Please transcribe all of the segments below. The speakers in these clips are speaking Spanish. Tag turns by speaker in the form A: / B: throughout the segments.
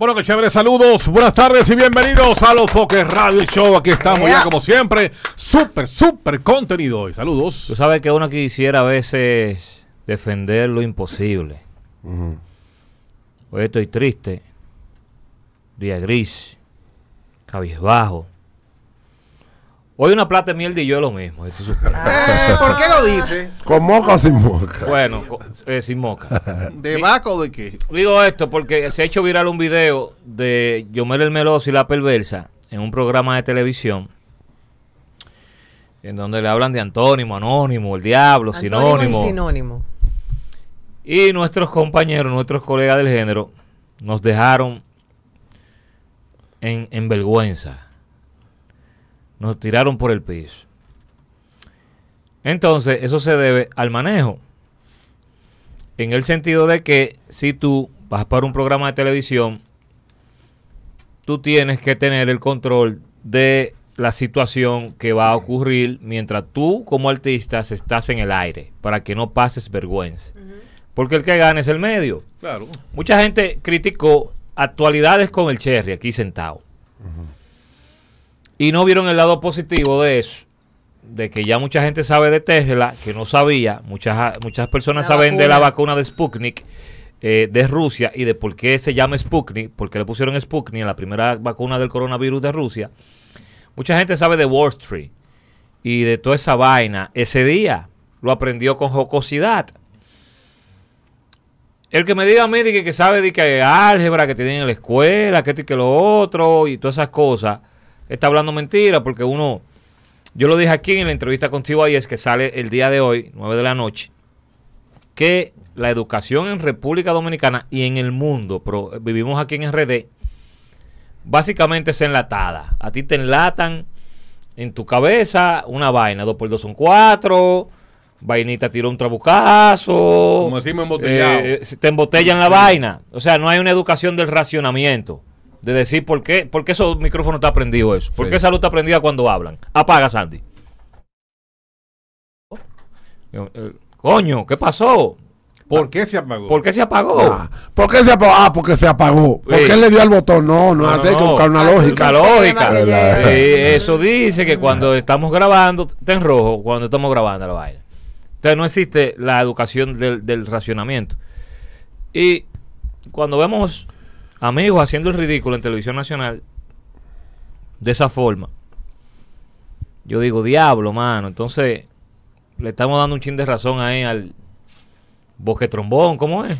A: Bueno, que chévere, saludos, buenas tardes y bienvenidos a los Foques Radio Show. Aquí estamos ya como siempre, súper, súper contenido hoy. Saludos.
B: Tú sabes que uno quisiera a veces defender lo imposible. Hoy estoy triste, día gris, cabizbajo. Hoy una plata de miel de yo lo mismo. esto es
C: Eh, ¿Por qué lo dice?
D: ¿Con moca o sin moca?
B: bueno, eh, sin moca.
C: ¿De vaca o de qué?
B: Digo esto porque se ha hecho viral un video de Yomel el Meloso y la Perversa en un programa de televisión en donde le hablan de antónimo, anónimo, el diablo,
E: Antónimo y
B: sinónimo.
E: sinónimo.
B: Y nuestros compañeros, nuestros colegas del género, nos dejaron en, en vergüenza. Nos tiraron por el piso. Entonces, eso se debe al manejo. En el sentido de que si tú vas para un programa de televisión, tú tienes que tener el control de la situación que va a ocurrir mientras tú como artista estás en el aire, para que no pases vergüenza. Porque el que gana es el medio.
A: Claro.
B: Mucha gente criticó actualidades con el Cherry aquí sentado. Y no vieron el lado positivo de eso. De que ya mucha gente sabe de Tesla, que no sabía. Muchas, muchas personas
E: La
B: saben de la
E: vacuna.
B: de Sputnik eh, de Rusia y de por qué se llama Sputnik, porque le pusieron Sputnik en la primera vacuna del coronavirus de Rusia. Mucha gente sabe de Wall Street y de toda esa vaina. Ese día lo aprendió con jocosidad. El que me diga a mí de que, que sabe de que álgebra, que tiene en la escuela, que esto y que lo otro, y todas esas cosas, está hablando mentira, porque uno, yo lo dije aquí en la entrevista contigo ahí, es que sale el día de hoy, 9 de la noche, que la educación en República Dominicana y en el mundo, pero vivimos aquí en RD, básicamente es enlatada. A ti te enlatan en tu cabeza una vaina, 2 por 2 son 4, vainita tiró un trabucazo.
A: Como decimos embotellado.
B: eh, te embotellan la vaina. O sea, no hay una educación del racionamiento. De decir por qué, por qué esos micrófonos está prendido eso. ¿Por
A: Sí.
B: qué esa luz está prendida cuando hablan? Apaga, Sandy. Eh, Coño, ¿qué pasó?
A: ¿Por qué se apagó?
B: ¿Por qué se apagó?
D: Ah, ¿Por qué se apagó? Ah, porque se apagó. ¿Por
B: Sí.
D: qué le dio al botón? No, no,
B: No,
D: hace
B: no,
D: que buscar una
E: Ah,
D: lógica.
B: Lógica. Sí, eso dice que cuando estamos grabando, está en rojo cuando estamos grabando la vaina. Entonces no existe la educación del, del racionamiento. Y cuando vemos amigos haciendo el ridículo en televisión nacional de esa forma, yo digo, diablo, mano. Entonces le estamos dando un chin de razón ahí al bosque trombón, ¿cómo es?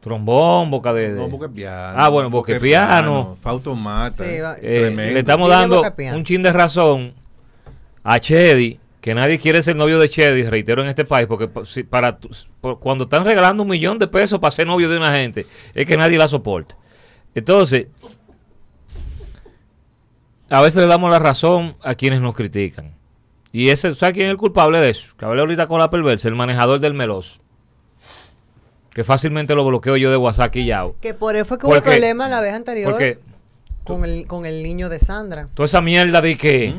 B: Trombón, boca de... de-
A: No, Boque Piano.
B: Ah, bueno, Boque Piano.
A: Fausto Mata.
E: Sí, va-
B: Eh,
A: Tremendo.
B: le estamos dando
E: Boca
B: un chin de razón a Chedi, que nadie quiere ser novio de Chedi, reitero en este país, porque para cuando están regalando un millón de pesos para ser novio de una gente, es que nadie la soporta. Entonces, a veces le damos la razón a quienes nos critican. Y ese, ¿sabe quién es el culpable de eso? Que hablé ahorita con la perversa, el manejador del meloso. Que fácilmente lo bloqueo yo de WhatsApp aquí ya.
E: Que por eso fue que hubo
B: Porque-
E: problema la vez anterior
B: Porque
E: con, el, con el niño de Sandra.
B: Toda esa mierda de que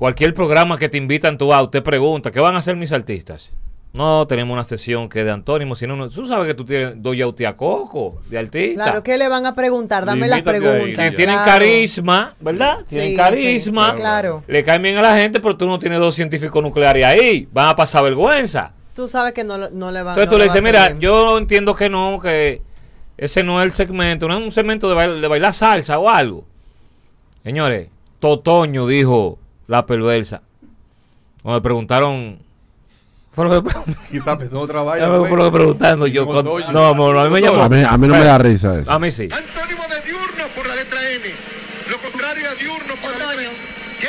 B: cualquier programa que te invitan tú a, usted pregunta, ¿qué van a hacer mis artistas? No, tenemos una sesión que es de antónimo, sino no, tú sabes que tú tienes dos a Coco de artista.
E: Claro, ¿qué le van a preguntar? Dame las preguntas.
B: que tienen
E: claro.
B: carisma, ¿verdad?
E: Sí,
B: tienen
E: sí,
B: carisma.
E: sí, claro.
B: Le caen bien a la gente, pero tú no tienes dos científicos nucleares ahí. Van a pasar vergüenza.
E: Tú sabes que no, no le van
B: Entonces
E: no
B: tú le
E: lo va a
B: dices, mira,
E: bien.
B: yo entiendo que no, que ese no es el segmento, no es un segmento de, bail- de bailar salsa o algo. Señores, Totoño dijo la perversa. Cuando me preguntaron, fue lo que, preguntaron?
A: Quizás pensó otra
B: Ya
A: vaina.
B: me
A: pues.
B: fue lo que preguntando yo. Con- no, no, no, a mí me llamó.
D: A mí, a mí no me da risa eso.
B: A mí sí.
F: Antónimo de diurno por la letra N. Lo contrario a diurno por la letra N. ¿Qué?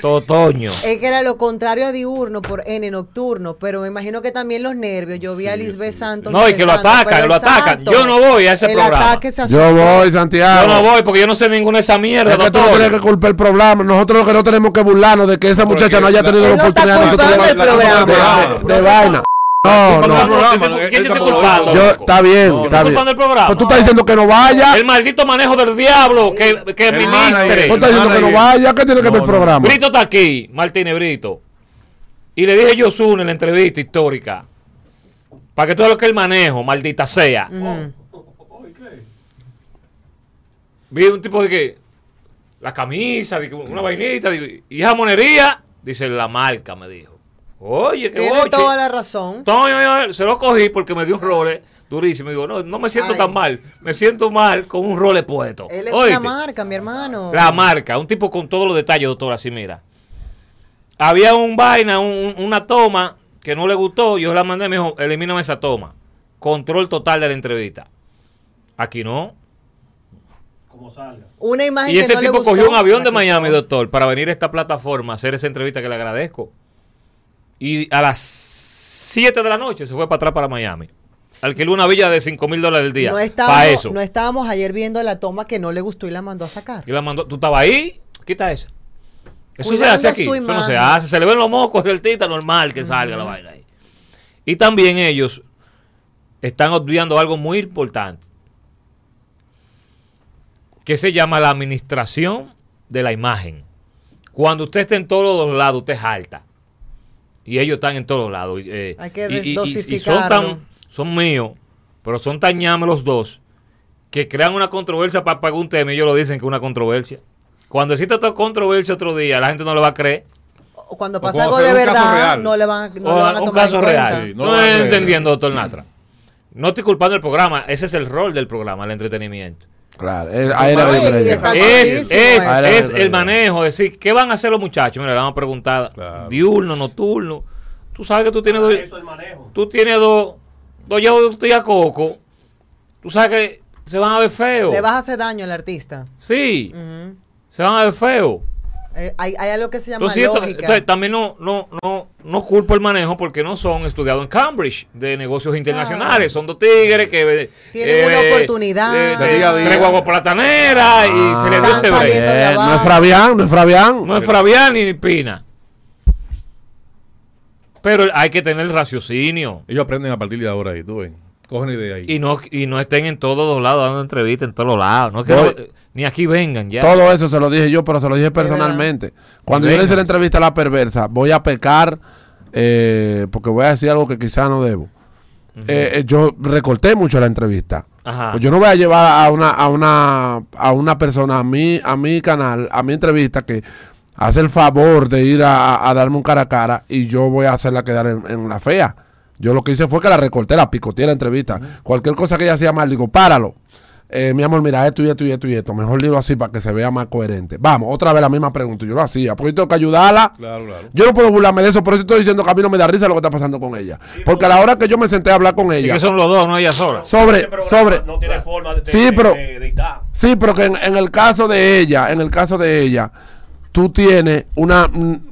B: Totoño.
E: Es que era lo contrario a diurno por N nocturno, pero me imagino que también los nervios. Yo vi a Lisbeth Santos.
B: No, y que lo atacan, lo atacan. Yo no voy a ese
E: el
B: programa.
E: ataque se
D: Yo voy, Santiago.
B: Yo no voy porque yo no sé ninguna de esa mierda,
D: Es que tú no tienes que culpar el programa. Nosotros lo que no tenemos que burlarnos de que esa
A: Porque
D: muchacha no haya tenido la oportunidad de de-
E: programa.
D: de, de vaina. No, no.
A: el programa,
B: ¿Quién te está culpando?
D: Yo, está bien,
A: No,
D: está
B: ¿Tú
D: bien.
B: culpando el programa?
D: Tú estás diciendo que no vaya.
B: El maldito manejo del diablo que, que
A: El
B: ministre.
A: manager.
D: Tú estás diciendo que no vaya. ¿Qué tiene que ver el
A: No, no.
D: programa?
B: Brito está aquí, Martínez Brito. Y le dije yo Zune en la entrevista histórica Para que todo lo que el manejo, maldita sea. Vi un tipo de que la camisa, de que una vainita, digo, y esa monería, dice la marca, me dijo. Oye, qué
E: Tiene toda la razón.
B: Se lo cogí porque me dio un role durísimo. Digo, no, no me siento
E: Ay.
B: tan mal. Me siento mal con un role puesto.
E: Él es
B: Oíste.
E: una marca, mi hermano.
B: La marca, un tipo con todos los detalles, doctor, así mira. Había un vaina, un- un- una toma que no le gustó, yo la mandé, me dijo, elimíname esa toma. Control total de la entrevista. Aquí no.
E: Una imagen
B: Y ese
E: que no le
B: tipo
E: gustó,
B: cogió un avión de. Miami, doctor, para venir a esta plataforma a hacer esa entrevista que le agradezco. Y a las 7 de la noche se fue para atrás para Miami. Alquiló una villa de 5 mil dólares al día.
E: No
B: para
E: estábamos,
B: eso.
E: no estábamos ayer viendo la toma que no le gustó y la mandó a sacar.
B: Y la mandó, ¿tú estabas ahí? Quita esa. Eso se hace aquí. Eso no se hace. Se le ven los mocos y el tita normal que salga la vaina ahí. Y también ellos están obviando algo muy importante. Que se llama la administración de la imagen. Cuando usted está en todos los lados, usted es alta. Y ellos están en todos lados. y, eh,
E: Hay que
B: y- y- y- y son tan, son míos, pero son tan ñames los dos, que crean una controversia para pagar un tema y ellos lo dicen que es una controversia. Cuando existe otra controversia otro día, la gente no lo va a creer.
E: O cuando
C: O
E: pasa
C: cuando
E: algo de
C: un
E: verdad, no le van, no
B: O
E: le van a
B: un
E: tomar
B: caso
E: en cuenta.
B: real.
C: Sí,
B: no estoy entendiendo, doctor Natra. No estoy culpando el programa, ese es el rol del programa, el entretenimiento.
D: Claro, es- ahí llegar.
B: Es, es,
E: eso.
B: El manejo, es decir, ¿qué van a hacer los muchachos? Mira, le vamos a preguntar,
C: Claro.
B: diurno, nocturno. Tú sabes que tú tienes dos, tú tienes dos, dos de coco. Tú sabes que se van a ver feos.
E: Le vas a hacer daño al artista.
B: Sí, se van a ver feos.
E: Eh, hay, hay algo que se llama lógica.
B: entonces, también no, no, no, no culpo el manejo porque no son estudiados en Cambridge de negocios internacionales. Son dos tigres que eh,
E: Tienen una oportunidad.
B: de,
C: De día a día.
B: tres guaguas plataneras y se les dio ese break.
D: Eh, no es Fabián, no es Fabián.
B: No es Fabián ni Pina. Pero hay que tener raciocinio.
C: Ellos aprenden a partir de ahora ahí, tú ven. Cogen idea ahí.
B: Y no, y no estén en todos los lados dando entrevistas en todos los lados. No que no- ni aquí vengan ya.
D: Todo eso se lo dije yo, pero se lo dije personalmente. Cuando yo le hice la entrevista a la perversa, voy a pecar, eh, porque voy a decir algo que quizá no debo. Eh, eh, yo recorté mucho la entrevista.
B: Ajá.
D: Pues yo no voy a llevar a una, a una, a una persona a mi, a mi canal, a mi entrevista, que hace el favor de ir a, a darme un cara a cara y yo voy a hacerla quedar en, en la fea. Yo lo que hice fue que la recorté, la picoteé la entrevista. Cualquier cosa que ella hacía mal, digo, páralo. Eh, mi amor, mira, esto y esto y esto y esto. Mejor dilo así para que se vea más coherente. Vamos, otra vez la misma pregunta. Yo lo hacía, porque yo tengo que ayudarla.
C: Claro, claro.
D: Yo no puedo burlarme de eso, por eso estoy diciendo que a mí no me da risa lo que está pasando con ella. Porque a la hora que yo me senté a hablar con
B: Y
D: ella,
B: que son los dos, no ella sola.
D: sobre,
G: Este
D: sobre,
G: No tiene forma de, de-
D: Sí,
G: de-
D: pero-
G: de editar.
D: Sí, pero que en, en el caso de ella, en el caso de ella, tú tienes una,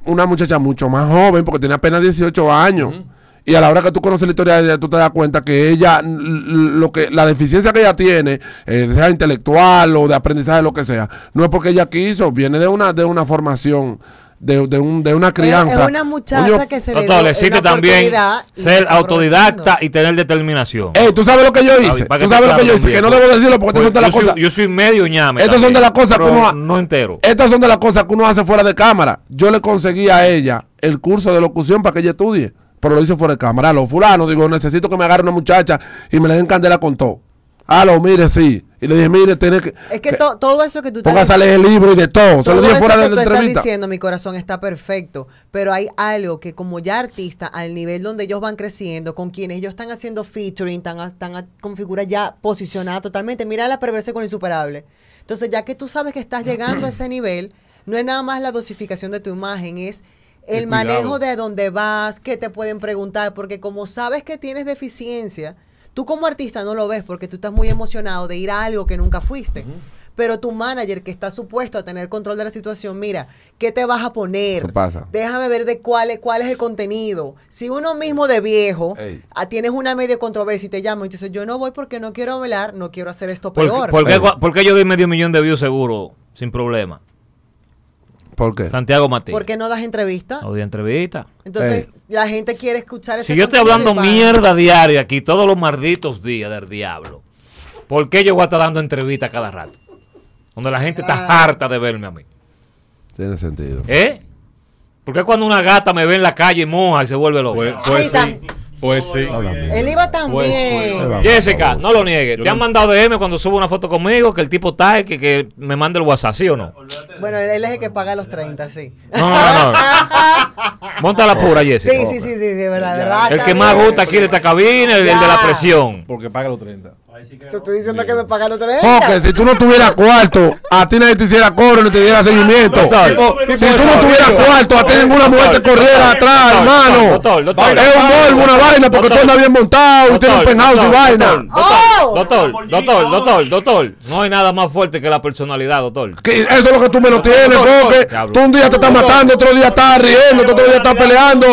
D: una muchacha mucho más joven, porque tiene apenas 18 años. Y a la hora que tú conoces la historia de ella, tú te das cuenta que ella, lo que la deficiencia que ella tiene, eh, sea intelectual o de aprendizaje, lo que sea, no es porque ella quiso, viene de una, de una formación, de, de, un, de una crianza.
E: Es una muchacha que se le dio una
B: también ser autodidacta y tener determinación.
D: Ey, tú sabes lo que yo hice. Tú sabes lo que yo hice. Que no
B: pues.
D: debo decirlo porque estas son de
B: Pues
D: las
B: yo,
D: cosas.
B: soy, yo soy medio ñame.
D: Estas son de las cosas que uno
B: No entero.
D: Estas son de las cosas que uno hace fuera de cámara. Yo le conseguí a ella el curso de locución para que ella estudie, pero lo hice fuera de cámara. A los fulanos, digo, necesito que me agarre una muchacha y me le den candela con todo. Lo mire, sí. Y le dije, mire, tiene que.
E: Es que to- todo eso que tú estás
D: Póngase a leer el libro y de todo. Se lo dije fuera de la
E: estás diciendo, mi corazón, está perfecto. Pero hay algo que como ya artista, al nivel donde ellos van creciendo, con quienes ellos están haciendo featuring, están, están con figuras ya posicionadas totalmente. Mira la perversa con insuperable. Entonces, ya que tú sabes que estás llegando a ese nivel, no es nada más la dosificación de tu imagen, es el manejo de dónde vas, qué te pueden preguntar, porque como sabes que tienes deficiencia, tú como artista no lo ves porque tú estás muy emocionado de ir a algo que nunca fuiste. Pero tu manager que está supuesto a tener control de la situación, mira, ¿qué te vas a poner?
D: Eso pasa.
E: Déjame ver de cuál es, cuál es el contenido. Si uno mismo de viejo
D: Ey.
E: ah, tienes una media controversia y te llama y te dice, yo no voy porque no quiero velar, no quiero hacer esto
B: ¿Por,
E: peor.
B: por qué, por qué yo doy medio millón de views seguro sin problema?
D: ¿Por qué?
B: Santiago Matías.
E: ¿Por qué no das entrevista?
B: No doy entrevista.
E: Entonces,
D: Ey.
E: la gente quiere escuchar ese
B: Si yo estoy hablando mierda diaria aquí todos los malditos días del diablo, ¿por qué yo voy a estar dando entrevistas cada rato? Donde la gente está
E: Ah.
B: harta de verme a mí.
D: Tiene sentido.
B: ¿Eh? ¿Por qué cuando una gata me ve en la calle moja y se vuelve loca?
C: Pues, pues sí. Pues sí.
E: Él iba tan
C: Pues,
E: bien.
D: pues.
B: Jessica, no lo niegues. ¿Te han mandado DM cuando subo una foto conmigo que el tipo está y que, que me mande el WhatsApp, ¿sí o no?
E: Bueno, él es el que paga los 30, sí.
B: No, no, no. Monta la pura, Jessica.
E: Sí, sí, sí, sí, sí, de verdad, de verdad.
B: El que más gusta aquí de esta cabina, el, el de la presión.
C: Porque paga los 30.
E: Te estoy diciendo que me paga los 30.
D: Porque si tú no tuvieras cuarto, a ti nadie te hiciera coro ni te diera seguimiento. Si tú no tuvieras cuarto, a ti ninguna mujer te corriera atrás, hermano.
B: doctor, doctor.
D: Es un morbo, una vaina, porque tú andas bien montado y tienes un penthouse y vaina.
B: Doctor, doctor, doctor, doctor, no hay nada más fuerte que la personalidad, doctor.
D: Eso es lo que tú me lo tienes,
C: Doctor,
D: porque tú un día te estás matando, otro día estás riendo, otro día estás peleando.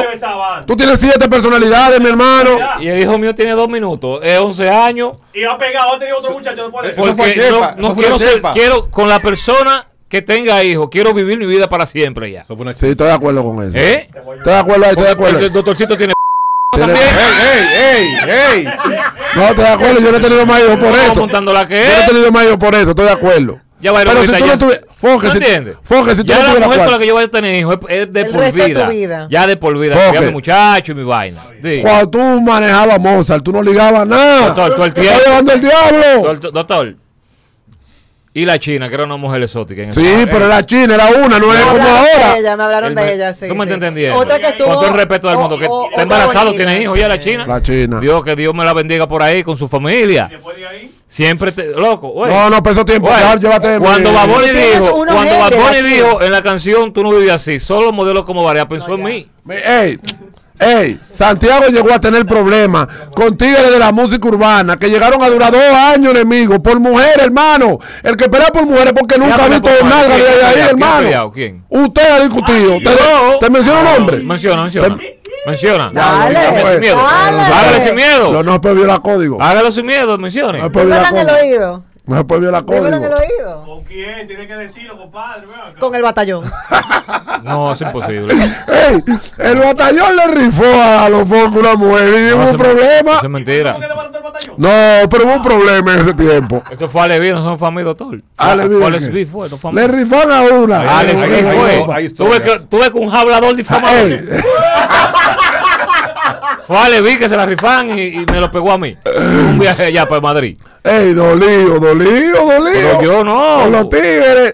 D: Tú tienes siete personalidades, mi hermano.
B: Y el hijo mío tiene dos minutos, es 11 años,
G: Y ha pegado, ha tenido otro muchacho después de
C: fue
B: porque
C: chepa,
B: no, no quiero ser, quiero con la persona que tenga hijos, quiero vivir mi vida para siempre ya.
C: Eso fue una
D: Sí, estoy de acuerdo con eso.
B: ¿Eh?
D: Estoy de acuerdo estoy de acuerdo.
B: El, doctorcito tiene también.
C: ¡Ey, ey, ey!
D: No, estoy de acuerdo, yo no he tenido más hijos por eso.
B: montando la que
D: Yo no he tenido más hijos por eso, estoy de acuerdo.
B: Ya va a ir
D: Pero si tú
B: ya-
D: no
B: ¿No
D: si,
B: entiendes?
D: Si tú
B: ya
D: no
B: la mujer con la que yo voy a tener hijos es, es de
E: El
B: por
E: resto de
B: vida.
E: tu vida.
B: Ya de por vida.
D: Ok.
B: Fui a mi muchacho y mi vaina. Sí.
D: Cuando tú manejabas Mozart, tú no ligabas nada.
B: Doctor, todo el tiempo.
D: está llevando el diablo.
B: Doctor, doctor. Y la china, que era una mujer exótica. En
D: Sí, pero la China era una, no es
E: Me
D: como
E: de
D: ahora.
E: ella, me hablaron de ella, sí.
B: ¿Tú me
E: sí.
B: entendiendo?
E: Otra que estuvo.
B: Con todo el respeto del mundo, que está embarazado,
E: bonita,
B: tiene hijos ya la china.
D: La China.
B: Dios, que Dios me la bendiga por ahí con su familia.
G: Después de ahí,
B: Siempre te. Loco, güey.
D: No, no, peso tiempo. Ya, llévate.
B: cuando Baboni dijo, cuando Baboni dijo en la canción Tú no vives así, solo modelos como Varea pensó en mí.
D: mi- Ey, ey, Santiago llegó a tener problemas con tigres de la música urbana que llegaron a durar dos años enemigos por mujeres, hermano. El que pelea por mujeres porque nunca ha visto
B: por
D: nada de
B: ¿Quién ha
D: ahí, hermano.
B: ¿Quién?
D: Usted ha discutido.
B: Ay,
D: ¿Te,
B: yo.
D: te menciono un nombre?
B: Menciona, menciona. Menciona.
E: Dale,
B: Hágale sin miedo.
E: dale.
B: Hágale sin miedo.
D: No, no puede violar código.
B: Hágalo sin miedo, mencione.
D: No
E: en el
D: código. No se puede violar
E: Dímelo en el
D: código.
E: oído.
G: ¿con quién? Tiene que decirlo, compadre.
E: Con el batallón.
B: No, es imposible.
D: Ey, el batallón le rifó a los focos una mujer y hubo
B: No,
D: un problema.
B: Eso es mentira.
D: No, pero hubo un problema en ese tiempo.
B: Eso fue Alevi, no son familia, doctor.
D: Alevi,
B: Fue
D: ¿de
B: Alex
D: qué?
B: B fue, no fue
D: Le rifaron a una.
B: Alex B fue. Tuve que, tuve que un hablador difamador. Fue Alevi que se la rifan y, y me lo pegó a mí. Un viaje allá para Madrid.
D: ey, dolido, dolido, dolido.
B: Pero yo no.
D: Con los tigres.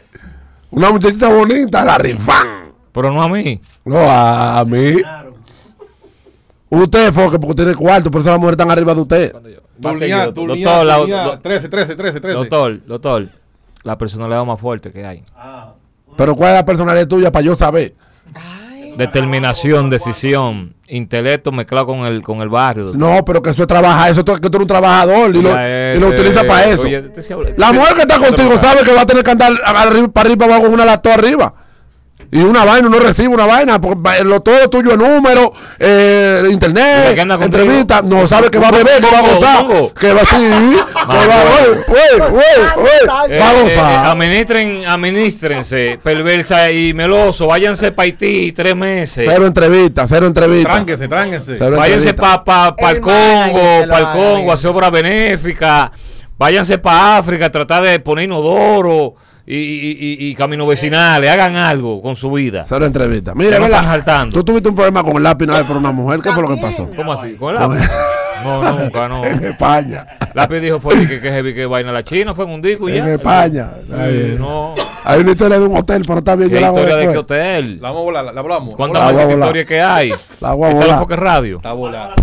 D: Una muchachita bonita, la rifan.
B: Pero no a mí.
D: No, a mí. Usted, Foque, porque tiene cuarto, por eso las mujeres están arriba de usted.
B: Doctor,
C: Tulía,
B: doctor, do-
C: 13, 13, 13, 13.
B: doctor, doctor, la personalidad más fuerte que hay.
D: Pero ¿cuál es la personalidad tuya para yo saber?
B: Determinación, decisión, intelecto mezclado con el, con el barrio. doctor.
D: No, pero que eso es trabajar, eso es que tú eres un trabajador y lo,
B: Ya,
D: y lo utiliza para eso.
B: oye, se habla-
D: La mujer que está contigo sabe que va a tener que andar arriba, para arriba, para abajo, con una laptop arriba. Y una vaina, uno recibe una vaina, porque va- lo todo tuyo es número, eh,
B: ¿Y la
D: internet, entrevista, no sabe que va a beber, que va a gozar, que va así, que va,
B: Eh,
D: va a
B: eh, eh,
D: gozar.
B: administren, administrense, perversa y meloso, váyanse para Haití tres meses.
D: Cero entrevista, cero entrevista.
C: Tránquese, tránquese.
D: Cero
B: Váyanse para pa,
E: El
B: el Congo, para el Congo,
E: eh.
B: hacer obra benéfica. Váyanse para África, tratar de poner inodoro y, y, y- caminos vecinales. Hagan algo con su vida.
D: Cero entrevista. Mira,
B: no están saltando.
D: Tú tuviste un problema con el lápiz una vez por una mujer, ¿qué fue lo que pasó?
B: ¿Cómo así? ¿Con el lápiz? No, nunca, no.
D: En España.
B: Lápiz dijo fue que, que heavy que vaina la China, fue en un disco y
D: En
B: ya.
D: España. Está
B: Sí, no.
D: Hay una historia de un hotel, pero está bien,
B: ¿Qué
D: yo la
B: historia de qué hotel?
C: La vamos a volar, la, la hablamos.
B: ¿Cuántas más
D: volar.
B: historias que hay?
D: La voy a
B: Está la
D: volar.
B: Foque Radio.
C: Está volada.